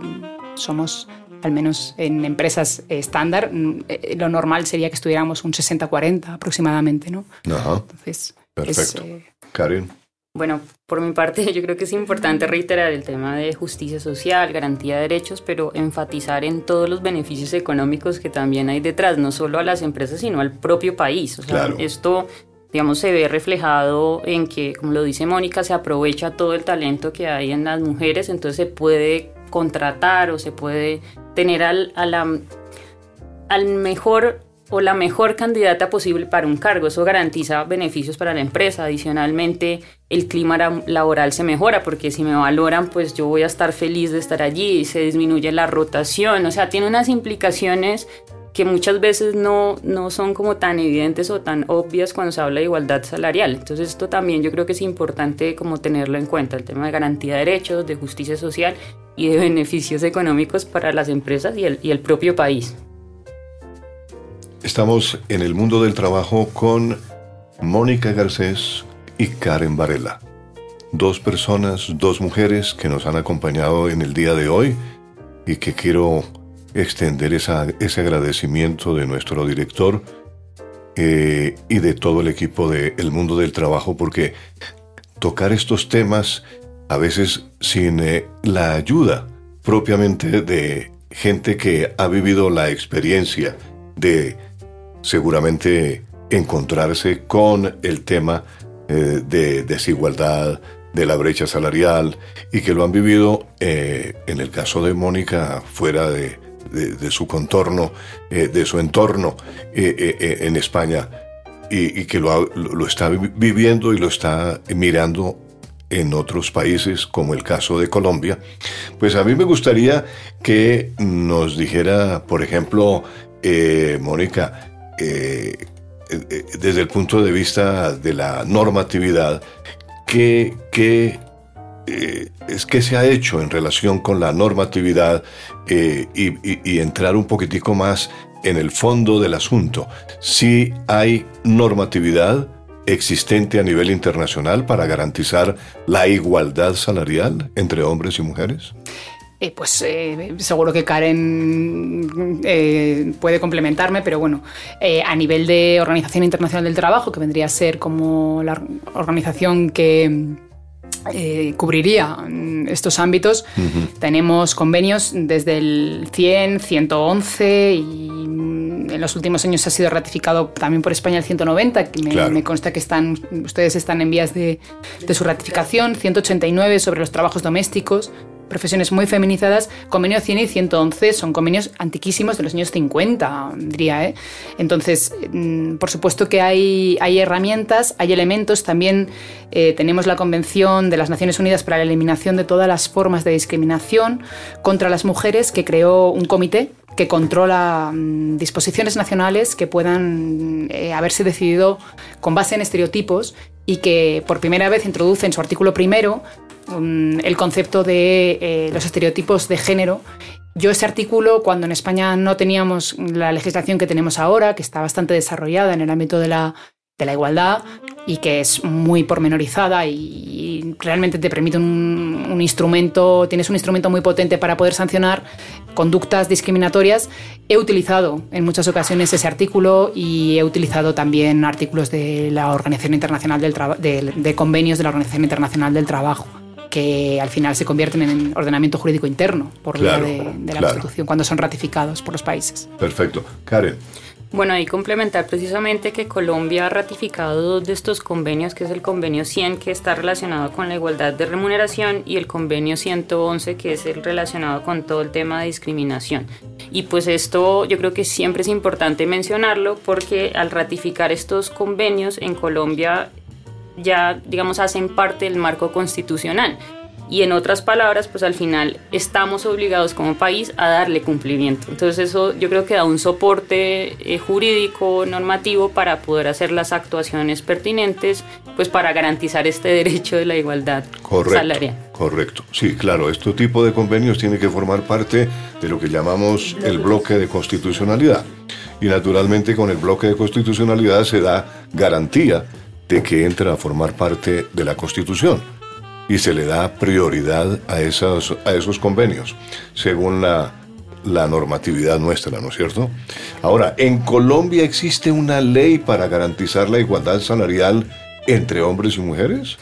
somos al menos en empresas estándar, mm, eh, lo normal sería que estuviéramos un 60-40 aproximadamente, ¿no? Ajá. Entonces, Perfecto. Eh, Karin. Bueno, por mi parte [LAUGHS] yo creo que es importante reiterar el tema de justicia social, garantía de derechos, pero enfatizar en todos los beneficios económicos que también hay detrás, no solo a las empresas, sino al propio país. O sea, esto, digamos, se ve reflejado en que, como lo dice Mónica, se aprovecha todo el talento que hay en las mujeres, entonces se puede contratar o se puede tener al, al mejor o la mejor candidata posible para un cargo. Eso garantiza beneficios para la empresa. Adicionalmente, el clima laboral se mejora porque si me valoran, pues yo voy a estar feliz de estar allí, se disminuye la rotación. O sea, tiene unas implicaciones que muchas veces no, no son como tan evidentes o tan obvias cuando se habla de igualdad salarial. Entonces esto también yo creo que es importante como tenerlo en cuenta, el tema de garantía de derechos, de justicia social y de [LAUGHS] beneficios económicos para las empresas y el, y el propio país. Estamos en el mundo del trabajo con Mónica Garcés y Karen Varela. Dos personas, dos mujeres que nos han acompañado en el día de hoy y que quiero extender ese agradecimiento de nuestro director eh, y de todo el equipo del El Mundo del Trabajo porque tocar estos temas a veces sin eh, la ayuda propiamente de gente que ha vivido la experiencia de seguramente encontrarse con el tema eh, de desigualdad, de la brecha salarial y que lo han vivido eh, en el caso de Mónica fuera de, su contorno, eh, de su entorno en España. Y, que lo, lo, está viviendo y lo está mirando en otros países como el caso de Colombia, pues a mí me gustaría que nos dijera, por ejemplo, Mónica, eh, eh, desde el punto de vista de la normatividad, ¿qué, qué eh, es que se ha hecho en relación con la normatividad y, entrar un poquitico más en el fondo del asunto? Si hay normatividad existente a nivel internacional para garantizar la igualdad salarial entre hombres y mujeres? Eh, pues eh, seguro que Karen eh, puede complementarme, pero bueno, a nivel de Organización Internacional del Trabajo, que vendría a ser como la organización que cubriría mm, estos ámbitos, tenemos convenios desde el 100, 111 y mm, en los últimos años ha sido ratificado también por España el 190, que me, consta que están, ustedes están en vías de, de su ratificación, 189 sobre los trabajos domésticos, profesiones muy feminizadas, convenio 100 y 111 son convenios antiquísimos de los años 50, diría. ¿eh? Entonces, mm, por supuesto que hay, herramientas, hay elementos. También eh, tenemos la Convención de las Naciones Unidas para la Eliminación de todas las formas de discriminación contra las mujeres, que creó un comité que controla mm, disposiciones nacionales que puedan eh, haberse decidido con base en estereotipos y que por primera vez introduce en su artículo primero el concepto de eh, los estereotipos de género. Yo ese artículo, cuando en España no teníamos la legislación que tenemos ahora, que está bastante desarrollada en el ámbito de la, de la igualdad y que es muy pormenorizada y, realmente te permite un, instrumento, tienes un instrumento muy potente para poder sancionar conductas discriminatorias. He utilizado en muchas ocasiones ese artículo y he utilizado también artículos de la Organización Internacional del de, de convenios de la Organización Internacional del Trabajo que al final se convierten en ordenamiento jurídico interno por la de, la Constitución cuando son ratificados por los países. Perfecto. Karen. Bueno, y complementar precisamente que Colombia ha ratificado dos de estos convenios, que es el convenio 100, que está relacionado con la igualdad de remuneración, y el convenio 111, que es el relacionado con todo el tema de discriminación. Y pues esto yo creo que siempre es importante mencionarlo porque al ratificar estos convenios en Colombia ya, digamos, hacen parte del marco constitucional. Y en otras palabras, pues al final estamos obligados como país a darle cumplimiento. Entonces eso yo creo que da un soporte eh, jurídico, normativo para poder hacer las actuaciones pertinentes, pues para garantizar este derecho de la igualdad salarial. Correcto. Sí, claro, este tipo de convenios tiene que formar parte de lo que llamamos el bloque de constitucionalidad. Y naturalmente con el bloque de constitucionalidad se da garantía de que entra a formar parte de la Constitución y se le da prioridad a, esos, a esos convenios, según la, la normatividad nuestra, ¿no es cierto? Ahora, ¿en Colombia existe una ley para garantizar la igualdad salarial entre hombres y mujeres?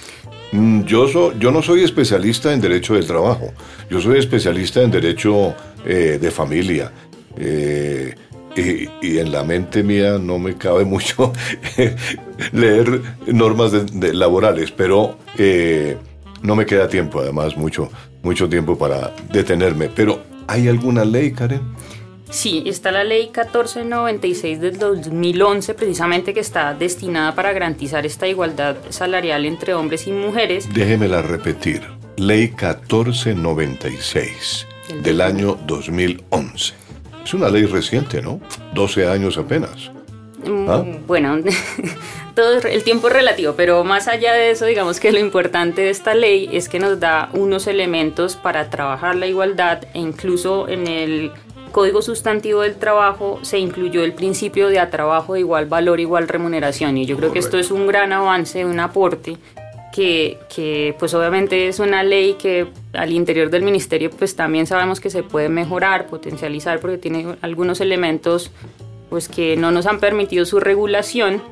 Mm, yo, yo no soy especialista en derecho del trabajo, yo soy especialista en derecho eh, de familia. Eh, y, en la mente mía no me cabe mucho [LAUGHS] leer normas de, laborales, pero eh, no me queda tiempo, además, mucho, mucho tiempo para detenerme. Pero, ¿hay alguna ley, Karen? Sí, está la ley 1496 del 2011, precisamente que está destinada para garantizar esta igualdad salarial entre hombres y mujeres. Déjemela repetir. Ley 1496 del año 2011. Es una ley reciente, ¿no? 12 años apenas. Mm, ¿Ah? Bueno, [LAUGHS] todo el tiempo es relativo, pero más allá de eso, digamos que lo importante de esta ley es que nos da unos elementos para trabajar la igualdad e incluso en el Código Sustantivo del Trabajo se incluyó el principio de a trabajo de igual valor, igual remuneración y yo creo que esto es un gran avance, un aporte que, que, pues obviamente es una ley que al interior del ministerio pues también sabemos que se puede mejorar, potencializar porque tiene algunos elementos pues que no nos han permitido su regulación,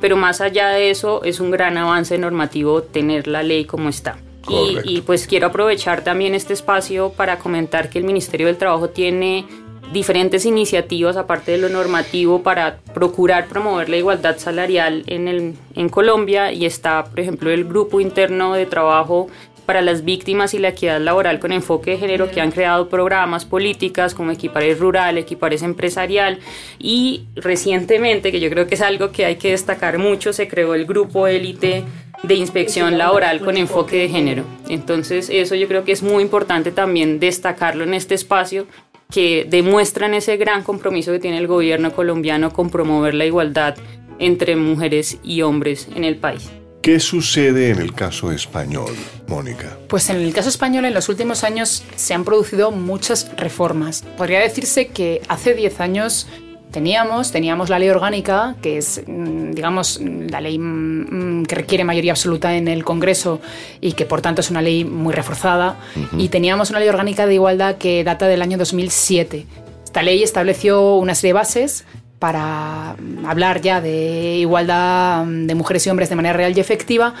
pero más allá de eso es un gran avance normativo tener la ley como está. Y, y, pues quiero aprovechar también este espacio para comentar que el Ministerio del Trabajo tiene diferentes iniciativas, aparte de lo normativo, para procurar promover la igualdad salarial en, el, en Colombia y está, por ejemplo, el Grupo Interno de Trabajo para las Víctimas y la Equidad Laboral con enfoque de género que han creado programas, políticas como Equipares Rural, Equipares Empresarial y recientemente, que yo creo que es algo que hay que destacar mucho, se creó el Grupo Élite de inspección laboral con enfoque de género. Entonces eso yo creo que es muy importante también destacarlo en este espacio que demuestran ese gran compromiso que tiene el gobierno colombiano con promover la igualdad entre mujeres y hombres en el país. ¿Qué sucede en el caso español, Mónica? Pues en el caso español en los últimos años se han producido muchas reformas. Podría decirse que hace 10 años teníamos, teníamos la ley orgánica, que es, mm, digamos, la ley mm, que requiere mayoría absoluta en el Congreso y que por tanto es una ley muy reforzada, y teníamos una ley orgánica de igualdad que data del año 2007. Esta ley estableció una serie de bases para hablar ya de igualdad de mujeres y hombres de manera real y efectiva,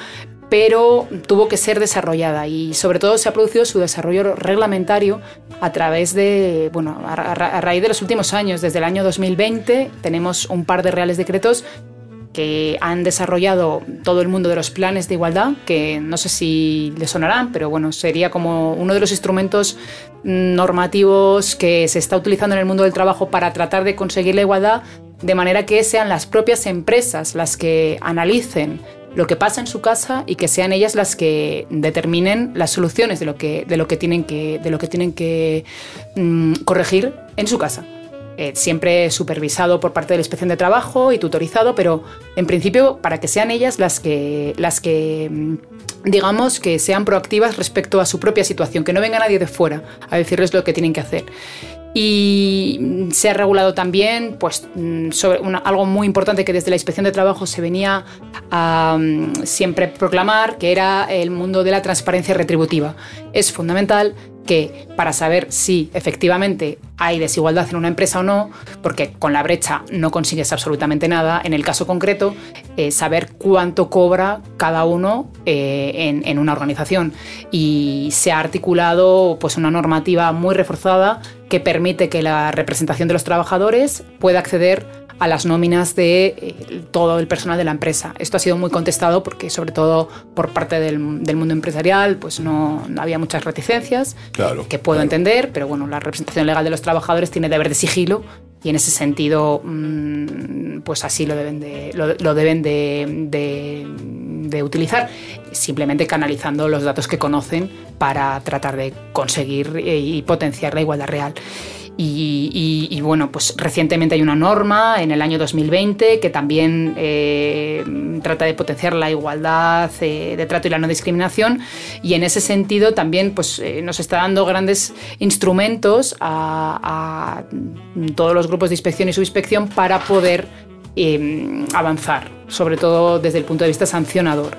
pero tuvo que ser desarrollada y sobre todo se ha producido su desarrollo reglamentario a través de, bueno, a, raíz de los últimos años, desde el año 2020 tenemos un par de reales decretos que han desarrollado todo el mundo de los planes de igualdad, que no sé si les sonarán, pero bueno, sería como uno de los instrumentos normativos que se está utilizando en el mundo del trabajo para tratar de conseguir la igualdad, de manera que sean las propias empresas las que analicen lo que pasa en su casa y que sean ellas las que determinen las soluciones de lo que, de lo que tienen que, de lo que, tienen que mm, corregir en su casa. Eh, siempre supervisado por parte de la inspección de trabajo y tutorizado, pero en principio para que sean ellas las que, las que mm, digamos, que sean proactivas respecto a su propia situación, que no venga nadie de fuera a decirles lo que tienen que hacer. Y se ha regulado también pues, mm, sobre algo muy importante que desde la inspección de trabajo se venía a mm, siempre proclamar, que era el mundo de la transparencia retributiva. Es fundamental que para saber si efectivamente hay desigualdad en una empresa o no, porque con la brecha no consigues absolutamente nada, en el caso concreto, eh, saber cuánto cobra cada uno eh, en, en, una organización. Y se ha articulado pues, una normativa muy reforzada que permite que la representación de los trabajadores pueda acceder a las nóminas de eh, todo el personal de la empresa. Esto ha sido muy contestado porque, sobre todo por parte del, mundo empresarial, pues no, había muchas reticencias, claro, que puedo entender, pero bueno, la representación legal de los trabajadores tiene deber de sigilo y en ese sentido, mm, pues así lo deben de, lo, deben de, de utilizar, simplemente canalizando los datos que conocen para tratar de conseguir eh, y potenciar la igualdad real. Y, bueno, pues recientemente hay una norma en el año 2020 que también eh, trata de potenciar la igualdad eh, de trato y la no discriminación y en ese sentido también pues, eh, nos está dando grandes instrumentos a, todos los grupos de inspección y subinspección para poder avanzar, sobre todo desde el punto de vista sancionador.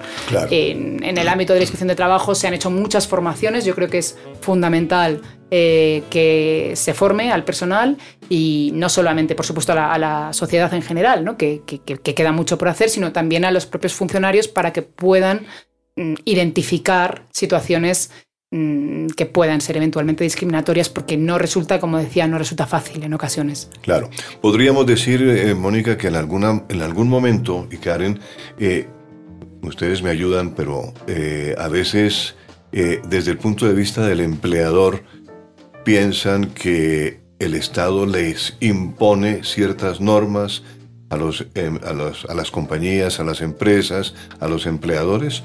En, en, el ámbito de la inspección de trabajo se han hecho muchas formaciones, yo creo que es fundamental eh, que se forme al personal y no solamente, por supuesto, a la, sociedad en general, ¿no? que, queda mucho por hacer, sino también a los propios funcionarios para que puedan mm, identificar situaciones que puedan ser eventualmente discriminatorias porque no resulta, como decía, no resulta fácil en ocasiones. Claro. Podríamos decir, eh, Mónica, que en, alguna, en algún momento, y Karen, eh, ustedes me ayudan, pero a veces desde el punto de vista del empleador, piensan que el Estado les impone ciertas normas a, los, em, a, las compañías, a las empresas, a los empleadores,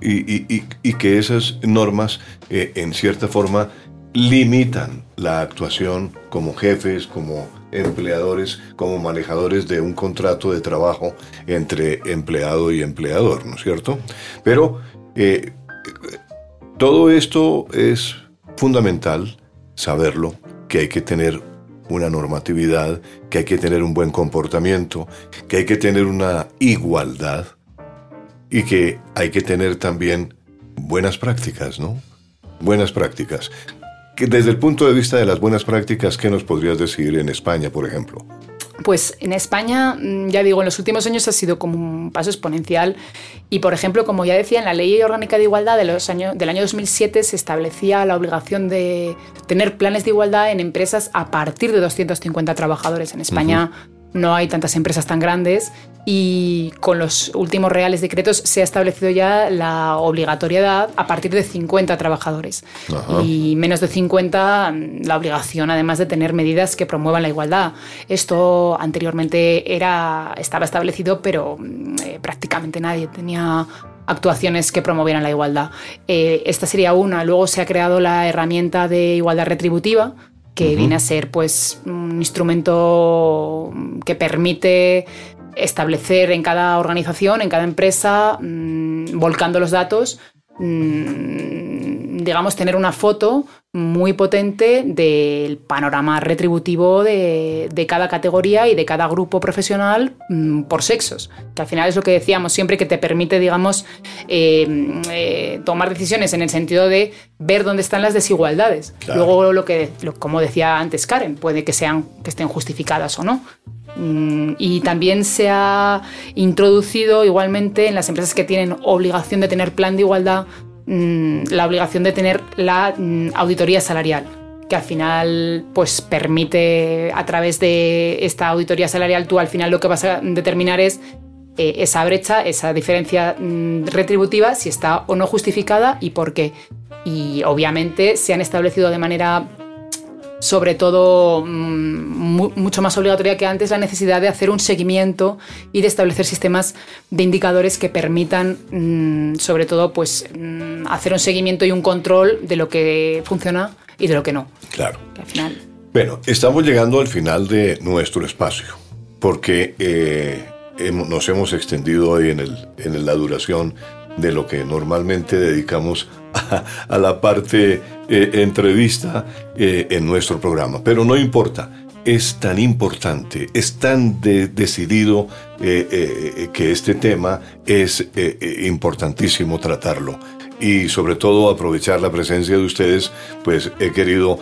y, que esas normas, eh, en cierta forma, limitan la actuación como jefes, como empleadores, como manejadores de un contrato de trabajo entre empleado y empleador, ¿no es cierto? Pero eh, todo esto es fundamental saberlo, que hay que tener una normatividad, que hay que tener un buen comportamiento, que hay que tener una igualdad y que hay que tener también buenas prácticas, ¿no? Buenas prácticas. Que desde el punto de vista de las buenas prácticas, ¿qué nos podrías decir en España, por ejemplo? Pues en España, mm, ya digo, en los últimos años ha sido como un paso exponencial y, por ejemplo, como ya decía, en la Ley Orgánica de Igualdad de los años, del año 2007 se establecía la obligación de tener planes de igualdad en empresas a partir de 250 trabajadores. En España no hay tantas empresas tan grandes y con los últimos reales decretos se ha establecido ya la obligatoriedad a partir de 50 trabajadores y menos de 50 la obligación además de tener medidas que promuevan la igualdad. Esto anteriormente era, estaba establecido pero eh, prácticamente nadie tenía actuaciones que promovieran la igualdad. Eh, esta sería una. Luego se ha creado la herramienta de igualdad retributiva, que viene a ser pues un instrumento que permite establecer en cada organización, en cada empresa, mm, volcando los datos, digamos, tener una foto muy potente del panorama retributivo de, cada categoría y de cada grupo profesional mm, por sexos, que al final es lo que decíamos siempre que te permite, digamos, eh, eh, tomar decisiones en el sentido de ver dónde están las desigualdades. Luego lo que, como decía antes Karen, puede que sean que estén justificadas o no. Mm, y también se ha introducido igualmente en las empresas que tienen obligación de tener plan de igualdad Mm, la obligación de tener la mm, auditoría salarial que al final pues permite a través de esta auditoría salarial tú al final lo que vas a determinar es eh, esa brecha, esa diferencia retributiva, si está o no justificada y por qué. Y obviamente se han establecido de manera sobre todo mm, mucho más obligatoria que antes, la necesidad de hacer un seguimiento y de establecer sistemas de indicadores que permitan, mm, sobre todo, pues, mm, hacer un seguimiento y un control de lo que funciona y de lo que no. Claro. Bueno, estamos llegando al final de nuestro espacio, porque eh, nos hemos extendido hoy en, el, en la duración de lo que normalmente dedicamos [LAUGHS] a, la parte eh, entrevista eh, en nuestro programa. Pero no importa, es tan importante, es tan decidido eh, que este tema es importantísimo tratarlo. Y sobre todo aprovechar la presencia de ustedes, pues he querido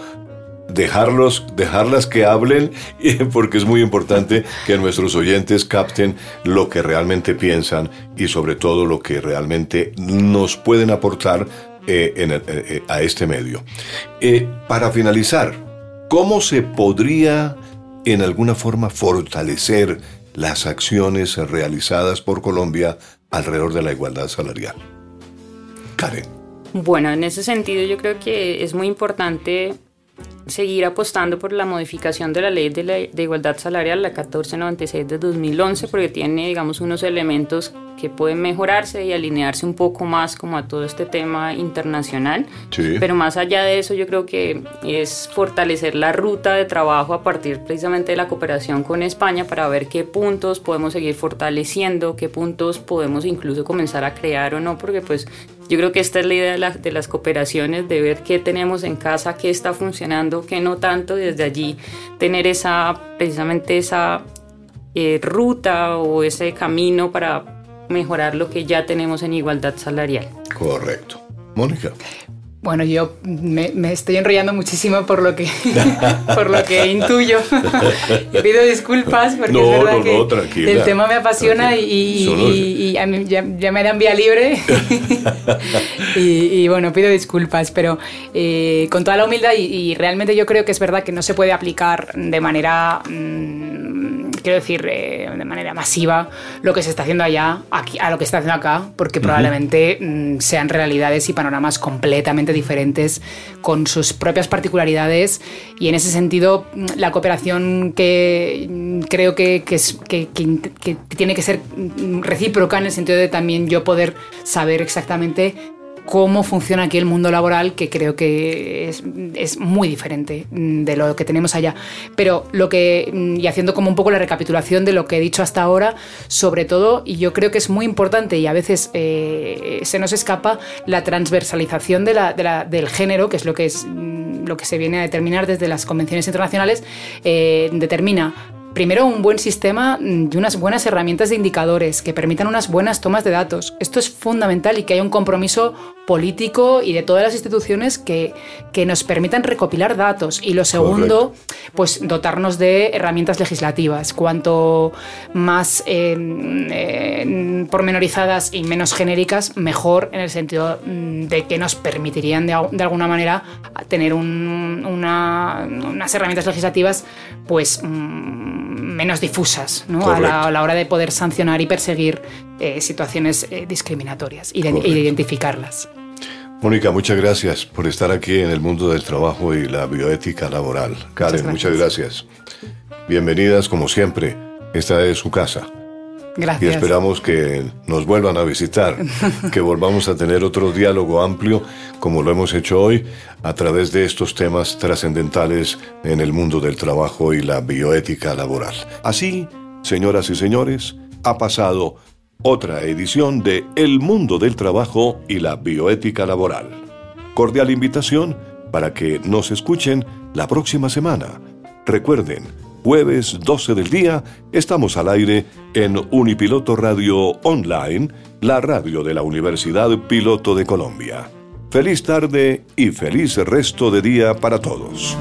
dejarlos, dejarlas que hablen, [LAUGHS] porque es muy importante que nuestros oyentes capten lo que realmente piensan y sobre todo lo que realmente nos pueden aportar eh, eh, eh, a este medio. para finalizar, ¿cómo se podría en alguna forma fortalecer las acciones realizadas por Colombia alrededor de la igualdad salarial? Karen. Bueno, en ese sentido yo creo que es muy importante seguir apostando por la modificación de la ley de, la, de, igualdad salarial, la 1496 de 2011, porque tiene, digamos, unos elementos que pueden mejorarse y alinearse un poco más como a todo este tema internacional. Pero más allá de eso, yo creo que es fortalecer la ruta de trabajo a partir precisamente de la cooperación con España para ver qué puntos podemos seguir fortaleciendo, qué puntos podemos incluso comenzar a crear o no, porque pues yo creo que esta es la idea de, las cooperaciones, de ver qué tenemos en casa, qué está funcionando, qué no tanto, y desde allí tener esa, precisamente esa eh, ruta o ese camino para mejorar lo que ya tenemos en igualdad salarial. Correcto. Mónica. Bueno, yo me, estoy enrollando muchísimo por lo que, [LAUGHS] por lo que [LAUGHS] intuyo. pido disculpas porque es verdad que el tema me apasiona y, ya, me dan vía libre. [LAUGHS] y, bueno, pido disculpas, pero eh, con toda la humildad y, realmente yo creo que es verdad que no se puede aplicar de manera... Mm, quiero decir, eh, de manera masiva lo que se está haciendo allá aquí, a lo que se está haciendo acá, porque probablemente mm, sean realidades y panoramas completamente diferentes con sus propias particularidades. Y en ese sentido la cooperación que creo que, es, que, que tiene que ser recíproca en el sentido de también yo poder saber exactamente cómo funciona aquí el mundo laboral, que creo que es, muy diferente mm, de lo que tenemos allá. Pero lo que, mm, y haciendo como un poco la recapitulación de lo que he dicho hasta ahora, sobre todo, y yo creo que es muy importante y a veces eh, se nos escapa la transversalización del género, que es lo que, es, mm, lo que se viene a determinar desde las convenciones internacionales, eh, determina Primero, un buen sistema y unas buenas herramientas de indicadores que permitan unas buenas tomas de datos. Esto es fundamental y que haya un compromiso político y de todas las instituciones que, que nos permitan recopilar datos. Y lo segundo, pues dotarnos de herramientas legislativas. Cuanto más eh, eh, pormenorizadas y menos genéricas, mejor en el sentido mm, de que nos permitirían de, alguna manera tener unas herramientas legislativas pues mm, menos difusas a, la, hora de poder sancionar y perseguir eh, situaciones discriminatorias y de, identificarlas. Mónica, muchas gracias por estar aquí en el mundo del trabajo y la bioética laboral. Karen, muchas gracias. Bienvenidas como siempre. Esta es su casa. Gracias. Y esperamos que nos vuelvan a visitar, [LAUGHS] que volvamos a tener otro diálogo amplio como lo hemos hecho hoy a través de estos temas trascendentales en el mundo del trabajo y la bioética laboral. Así, señoras y señores, ha pasado otra edición de El mundo del trabajo y la bioética laboral. Cordial invitación para que nos escuchen la próxima semana. Recuerden, jueves 12 del día estamos al aire en Unipiloto Radio Online, la radio de la Universidad Piloto de Colombia. Feliz tarde y feliz resto de día para todos.